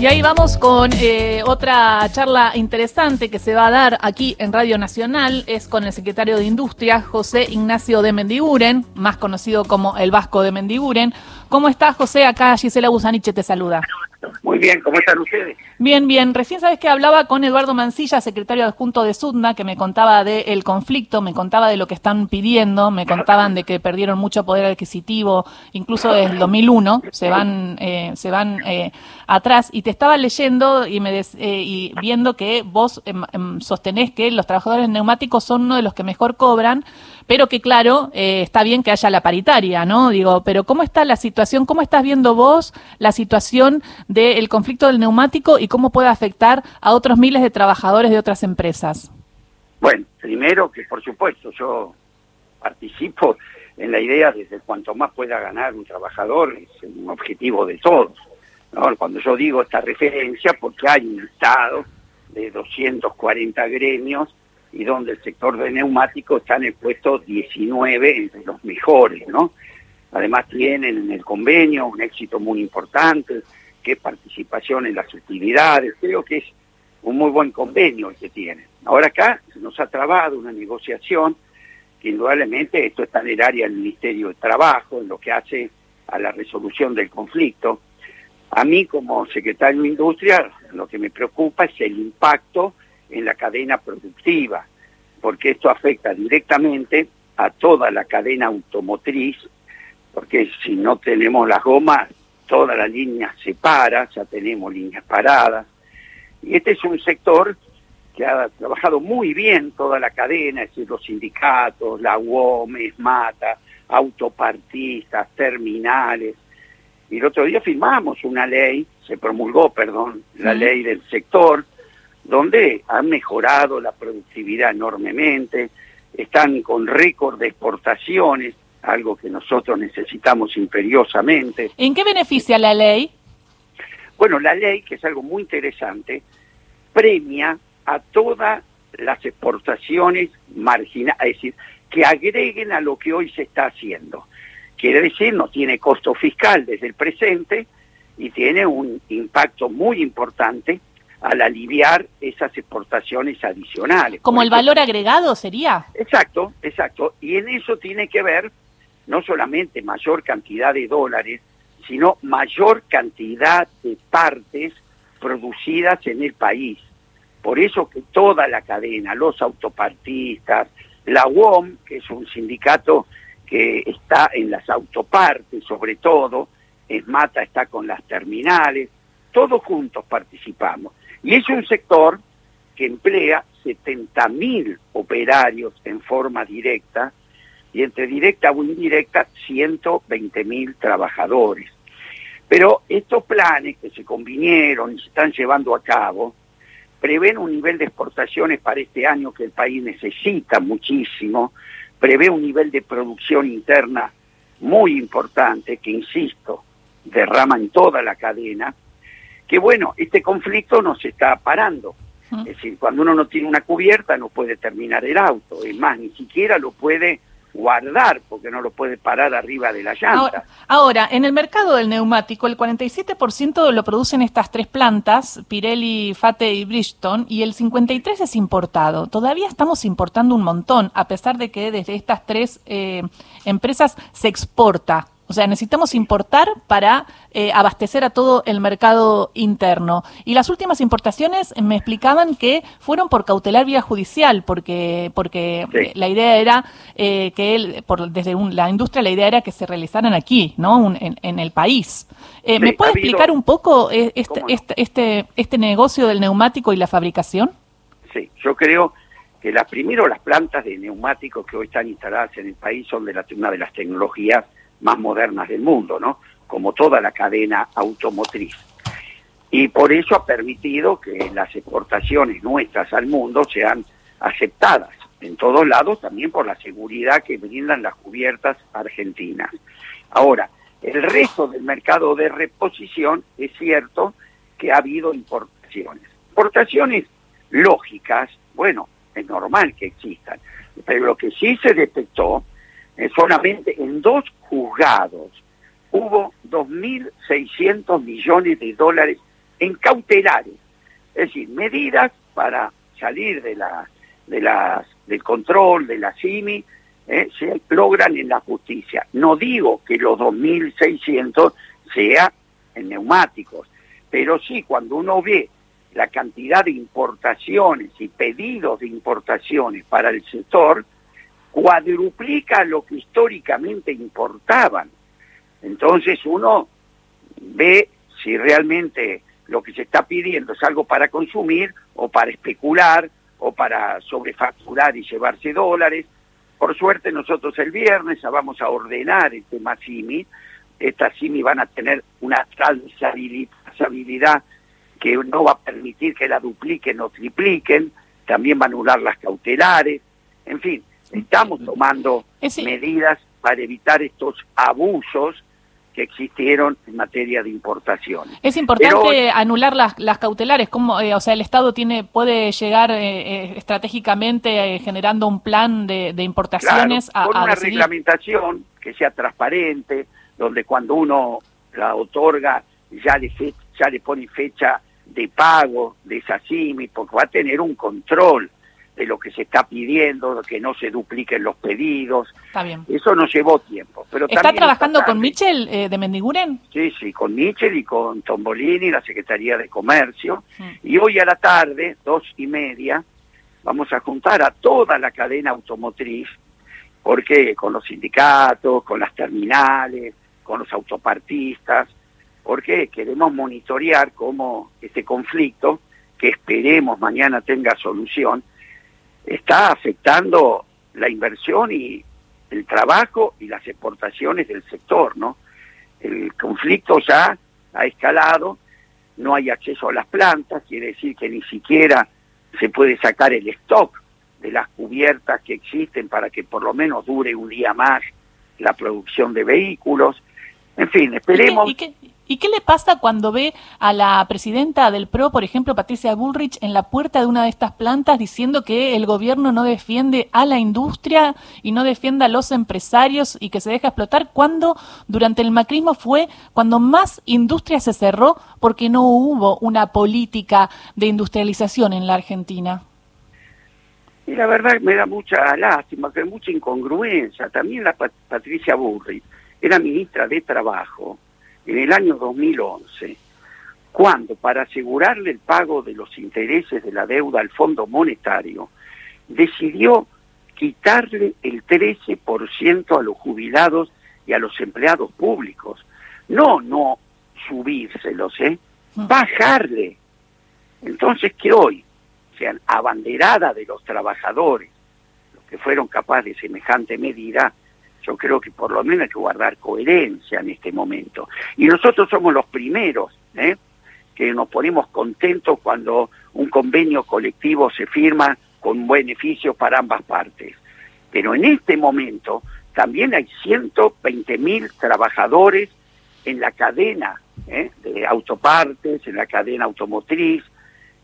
Y ahí vamos con eh, otra charla interesante que se va a dar aquí en Radio Nacional. Es con el secretario de Industria, José Ignacio de Mendiguren, más conocido como el Vasco de Mendiguren. ¿Cómo estás, José? Acá Gisela Busaniche te saluda. Muy bien, ¿cómo están ustedes? Bien, bien. Recién sabes que hablaba con Eduardo Mancilla, secretario adjunto de SUDNA, que me contaba del conflicto, me contaba de lo que están pidiendo, me contaban de que perdieron mucho poder adquisitivo, incluso desde el 2001, se van, eh, se van eh, atrás. Y te estaba leyendo y, me eh, y viendo que vos em, em, sostenés que los trabajadores neumáticos son uno de los que mejor cobran, pero que claro, está bien que haya la paritaria, ¿no? Digo, pero ¿cómo está la situación? ¿Cómo estás viendo vos la situación del conflicto del neumático y cómo puede afectar a otros miles de trabajadores de otras empresas? Bueno, primero que por supuesto yo participo en la idea de que cuanto más pueda ganar un trabajador es un objetivo de todos. Cuando yo digo esta referencia, porque hay un estado de 240 gremios y donde el sector de neumáticos está en el puesto 19 entre los mejores, ¿no? Además tienen en el convenio un éxito muy importante, que participación en las actividades, creo que es un muy buen convenio el que tienen. Ahora acá se nos ha trabado una negociación que indudablemente esto está en el área del Ministerio de Trabajo, en lo que hace a la resolución del conflicto. A mí como secretario de Industria lo que me preocupa es el impacto en la cadena productiva, porque esto afecta directamente a toda la cadena automotriz, porque si no tenemos las gomas toda la línea se para, ya tenemos líneas paradas. Y este es un sector que ha trabajado muy bien toda la cadena, es decir, los sindicatos, la UOM, Mata, autopartistas, terminales. Y el otro día firmamos una ley, se promulgó, perdón, la ley del sector, donde han mejorado la productividad enormemente, están con récord de exportaciones, algo que nosotros necesitamos imperiosamente. ¿En qué beneficia la ley? Bueno, la ley, que es algo muy interesante, premia a todas las exportaciones marginales, es decir, que agreguen a lo que hoy se está haciendo. Quiere decir, no tiene costo fiscal desde el presente y tiene un impacto muy importante al aliviar esas exportaciones adicionales. ¿Como el valor agregado sería? Exacto, exacto. Y en eso tiene que ver no solamente mayor cantidad de dólares, sino mayor cantidad de partes producidas en el país. Por eso que toda la cadena, los autopartistas, la UOM, que es un sindicato que está en las autopartes sobre todo, ESMATA está con las terminales, todos juntos participamos. Y es un sector que emplea 70.000 operarios en forma directa, y entre directa o indirecta 120 mil trabajadores. Pero estos planes que se convinieron y se están llevando a cabo prevén un nivel de exportaciones para este año que el país necesita muchísimo, prevé un nivel de producción interna muy importante que, insisto, derrama en toda la cadena, que bueno, este conflicto nos está parando. Es decir, cuando uno no tiene una cubierta no puede terminar el auto, es más, ni siquiera lo puede guardar porque no lo puede parar arriba de la llanta. Ahora, en el mercado del neumático, el 47% lo producen estas tres plantas, Pirelli, Fate y Bridgestone, y el 53% es importado. Todavía estamos importando un montón, a pesar de que desde estas tres eh, empresas se exporta o sea, necesitamos importar para eh, abastecer a todo el mercado interno. Y las últimas importaciones me explicaban que fueron por cautelar vía judicial, porque porque la idea era eh, que él, por, desde la industria, la idea era que se realizaran aquí, ¿no? en, el país. Eh, ¿Me puede explicar un poco este, este, este, este negocio del neumático y la fabricación? Sí, yo creo que las primero las plantas de neumáticos que hoy están instaladas en el país son de la, una de las tecnologías más modernas del mundo, ¿no? Como toda la cadena automotriz. Y por eso ha permitido que las exportaciones nuestras al mundo sean aceptadas en todos lados, también por la seguridad que brindan las cubiertas argentinas. Ahora, el resto del mercado de reposición es cierto que ha habido importaciones. Importaciones lógicas, bueno, es normal que existan, pero lo que sí se detectó es solamente en dos juzgados hubo 2.600 millones de dólares en cautelares, es decir, medidas para salir de la, de las, del control de la CIMI, eh, se logran en la justicia. No digo que los 2.600 sea en neumáticos, pero sí cuando uno ve la cantidad de importaciones y pedidos de importaciones para el sector, cuadruplica lo que históricamente importaban. Entonces uno ve si realmente lo que se está pidiendo es algo para consumir o para especular o para sobrefacturar y llevarse dólares. Por suerte nosotros el viernes vamos a ordenar el tema. Estas CIMI van a tener una transabilidad que no va a permitir que la dupliquen o tripliquen, también va a anular las cautelares, en fin, estamos tomando medidas para evitar estos abusos que existieron en materia de importaciones. Es importante anular las, las cautelares, como, eh, o sea, el Estado tiene puede llegar eh, eh, estratégicamente generando un plan de, importaciones a, con una reglamentación que sea transparente, donde cuando uno la otorga ya le ya le pone fecha de pago de esa CIMI, porque va a tener un control de lo que se está pidiendo, que no se dupliquen los pedidos. Está bien. Eso nos llevó tiempo. Pero ¿Está trabajando con Michel eh, de Mendiguren? Sí, sí, con Michel y con Tombolini, la Secretaría de Comercio. Mm. Y hoy a la tarde, dos y media, vamos a juntar a toda la cadena automotriz, porque con los sindicatos, con las terminales, con los autopartistas, porque queremos monitorear cómo este conflicto, que esperemos mañana tenga solución, está afectando la inversión y el trabajo y las exportaciones del sector, ¿no? El conflicto ya ha escalado, no hay acceso a las plantas, quiere decir que ni siquiera se puede sacar el stock de las cubiertas que existen para que por lo menos dure un día más la producción de vehículos. En fin, esperemos. ¿Y qué le pasa cuando ve a la presidenta del PRO, por ejemplo, Patricia Bullrich, en la puerta de una de estas plantas diciendo que el gobierno no defiende a la industria y no defiende a los empresarios y que se deja explotar, cuando durante el macrismo fue cuando más industria se cerró porque no hubo una política de industrialización en la Argentina? Y la verdad me da mucha lástima, que mucha incongruencia. También la Patricia Bullrich era ministra de Trabajo en el año 2011, cuando para asegurarle el pago de los intereses de la deuda al Fondo Monetario, decidió quitarle el 13% a los jubilados y a los empleados públicos. No, no subírselos, ¿eh? Mm. Bajarle. Entonces que hoy sean abanderada de los trabajadores, los que fueron capaces de semejante medida, yo creo que por lo menos hay que guardar coherencia en este momento. Y nosotros somos los primeros ¿eh? que nos ponemos contentos cuando un convenio colectivo se firma con beneficios para ambas partes. Pero en este momento también hay 120 mil trabajadores en la cadena ¿eh? de autopartes, en la cadena automotriz,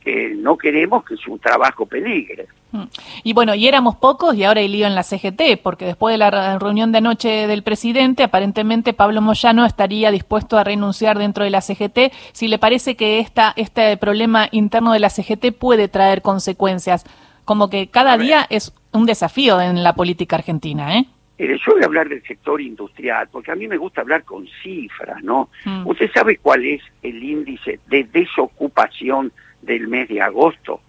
que no queremos que su trabajo peligre. Mm. Y bueno, y éramos pocos y ahora hay lío en la CGT, porque después de la reunión de anoche del presidente, aparentemente Pablo Moyano estaría dispuesto a renunciar dentro de la CGT. Si le parece que esta, este problema interno de la CGT puede traer consecuencias, como que cada día es un desafío en la política argentina, ¿eh? yo voy a hablar del sector industrial, porque a mí me gusta hablar con cifras, ¿no? Mm. ¿Usted sabe cuál es el índice de desocupación del mes de agosto?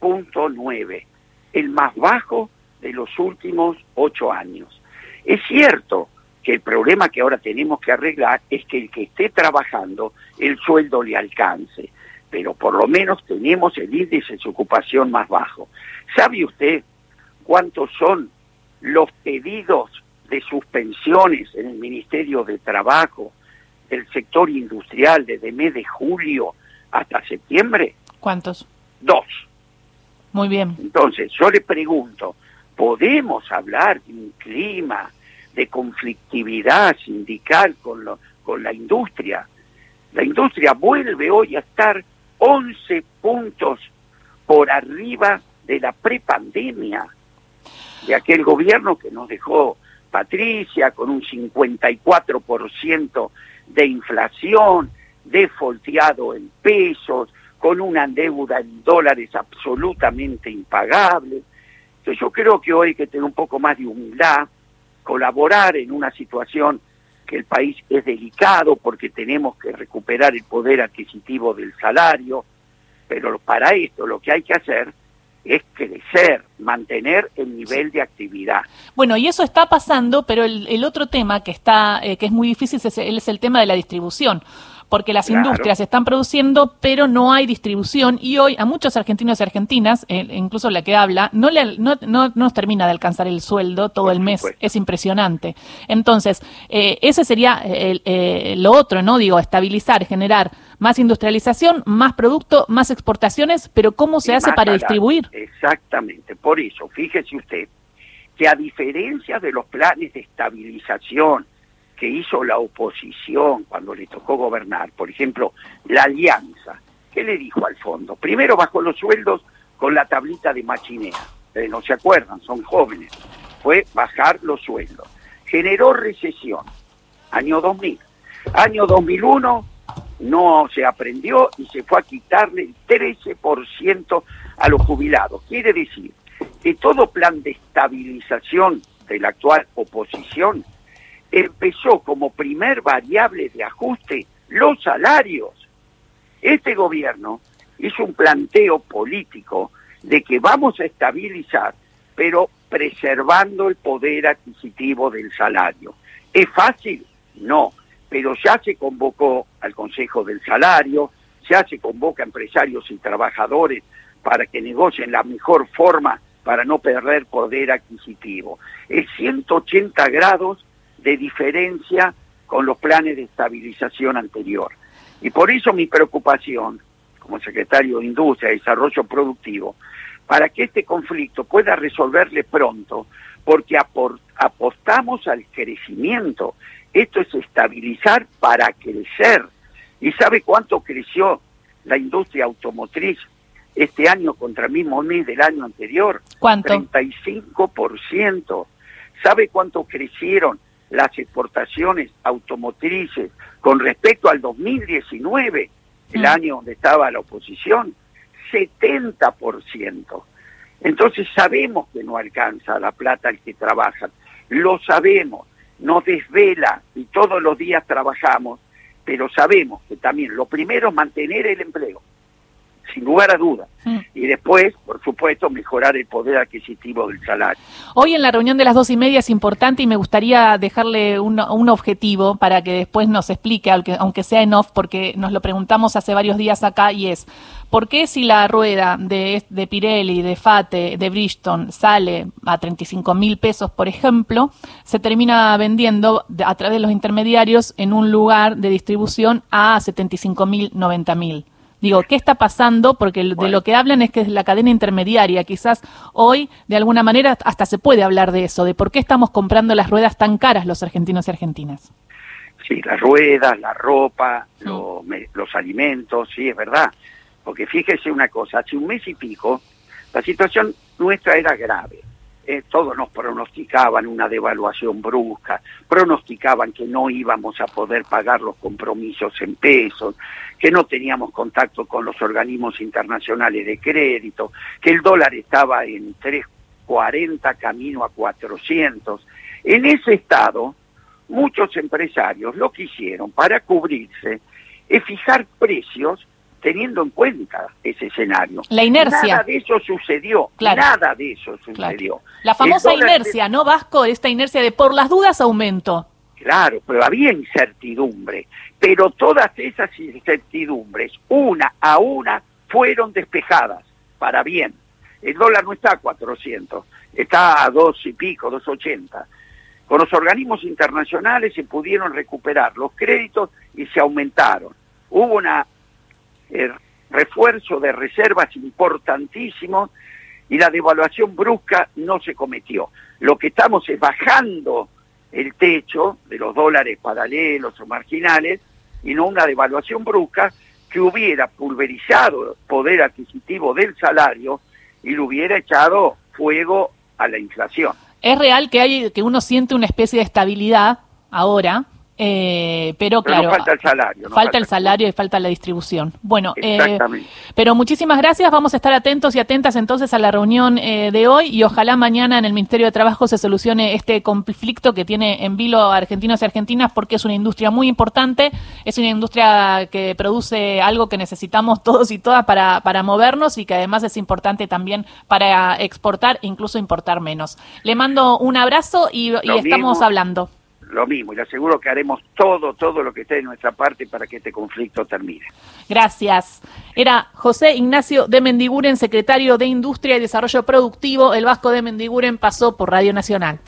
6.9, el más bajo de los últimos ocho años. Es cierto que el problema que ahora tenemos que arreglar es que el que esté trabajando, el sueldo le alcance, pero por lo menos tenemos el índice de ocupación más bajo. ¿Sabe usted cuántos son los pedidos de suspensiones en el Ministerio de Trabajo del sector industrial desde mes de julio hasta septiembre? ¿Cuántos? Dos. Muy bien. Entonces, yo le pregunto, ¿podemos hablar de un clima de conflictividad sindical con, lo, con la industria? La industria vuelve hoy a estar 11 puntos por arriba de la prepandemia, de aquel gobierno que nos dejó Patricia con un 54% de inflación, defolteado en pesos, con una deuda en dólares absolutamente impagable. Entonces yo creo que hoy hay que tener un poco más de humildad, colaborar en una situación que el país es delicado porque tenemos que recuperar el poder adquisitivo del salario, pero para esto lo que hay que hacer es crecer, mantener el nivel de actividad. Bueno, y eso está pasando, pero el, otro tema que está, eh, que es muy difícil es, es el tema de la distribución porque las industrias están produciendo, pero no hay distribución y hoy a muchos argentinos y argentinas, eh, incluso la que habla, no, le, no, no, nos termina de alcanzar el sueldo todo el mes. Es impresionante. Entonces, eh, ese sería eh, lo otro, ¿no? Digo, estabilizar, generar más industrialización, más producto, más exportaciones, pero ¿cómo se hace para distribuir? Exactamente, por eso, fíjese usted que a diferencia de los planes de estabilización que hizo la oposición cuando le tocó gobernar, por ejemplo, la alianza, ¿qué le dijo al fondo? Primero bajó los sueldos con la tablita de machinea, eh, no se acuerdan, son jóvenes, fue bajar los sueldos. Generó recesión, año 2000. Año 2001 no se aprendió y se fue a quitarle el 13% a los jubilados. Quiere decir que todo plan de estabilización de la actual oposición empezó como primer variable de ajuste los salarios. Este gobierno hizo un planteo político de que vamos a estabilizar, pero preservando el poder adquisitivo del salario. ¿Es fácil? No, pero ya se convocó al Consejo del Salario, ya se convoca a empresarios y trabajadores para que negocien la mejor forma para no perder poder adquisitivo. Es 180 grados de diferencia con los planes de estabilización anterior. Y por eso mi preocupación, como secretario de Industria y Desarrollo Productivo, para que este conflicto pueda resolverle pronto, porque apostamos al crecimiento. Esto es estabilizar para crecer. ¿Y sabe cuánto creció la industria automotriz este año contra el mismo mes del año anterior? ¿Cuánto? 35%. ¿Sabe cuánto crecieron las exportaciones automotrices con respecto al 2019, el mm. año donde estaba la oposición, 70%. Entonces sabemos que no alcanza la plata el que trabaja, lo sabemos, nos desvela y todos los días trabajamos, pero sabemos que también lo primero es mantener el empleo, sin lugar a dudas. Mm. Y después, por supuesto, mejorar el poder adquisitivo del salario. Hoy en la reunión de las dos y media es importante y me gustaría dejarle un, objetivo para que después nos explique, aunque, aunque sea en off, porque nos lo preguntamos hace varios días acá y es, ¿por qué si la rueda de, de Pirelli, de Fate, de Bridgestone sale a 35 mil pesos, por ejemplo, se termina vendiendo a través de los intermediarios en un lugar de distribución a 75 mil, 90 mil? Digo, ¿qué está pasando? Porque de lo que hablan es que es la cadena intermediaria. Quizás hoy, de alguna manera, hasta se puede hablar de eso, de por qué estamos comprando las ruedas tan caras los argentinos y argentinas. Sí, las ruedas, la ropa, los alimentos, sí, es verdad. Porque fíjese una cosa, hace un mes y pico, la situación nuestra era grave. Eh, todos nos pronosticaban una devaluación brusca, pronosticaban que no íbamos a poder pagar los compromisos en pesos, que no teníamos contacto con los organismos internacionales de crédito, que el dólar estaba en 3.40 camino a 400. En ese estado, muchos empresarios lo que hicieron para cubrirse es fijar precios teniendo en cuenta ese escenario. La inercia. Nada de eso sucedió. Nada de eso sucedió. La famosa inercia, ¿no, Vasco? Esta inercia de por las dudas aumento. Claro, pero había incertidumbre. Pero todas esas incertidumbres, una a una, fueron despejadas para bien. El dólar no está a 400, está a dos y pico, 280. Con los organismos internacionales se pudieron recuperar los créditos y se aumentaron. Hubo una el refuerzo de reservas importantísimo y la devaluación brusca no se cometió. Lo que estamos es bajando el techo de los dólares paralelos o marginales y no una devaluación brusca que hubiera pulverizado el poder adquisitivo del salario y le hubiera echado fuego a la inflación. Es real que hay que uno siente una especie de estabilidad ahora Eh, pero, claro, falta el salario. falta, el salario y falta la distribución. Bueno, eh, pero muchísimas gracias. Vamos a estar atentos y atentas entonces a la reunión eh, de hoy y ojalá mañana en el Ministerio de Trabajo se solucione este conflicto que tiene en vilo argentinos y argentinas porque es una industria muy importante, es una industria que produce algo que necesitamos todos y todas para, para movernos y que además es importante también para exportar, incluso importar menos. Le mando un abrazo y, estamos hablando lo mismo, y le aseguro que haremos todo, todo lo que esté de nuestra parte para que este conflicto termine. Gracias. Era José Ignacio de Mendiguren, secretario de Industria y Desarrollo Productivo. El Vasco de Mendiguren pasó por Radio Nacional.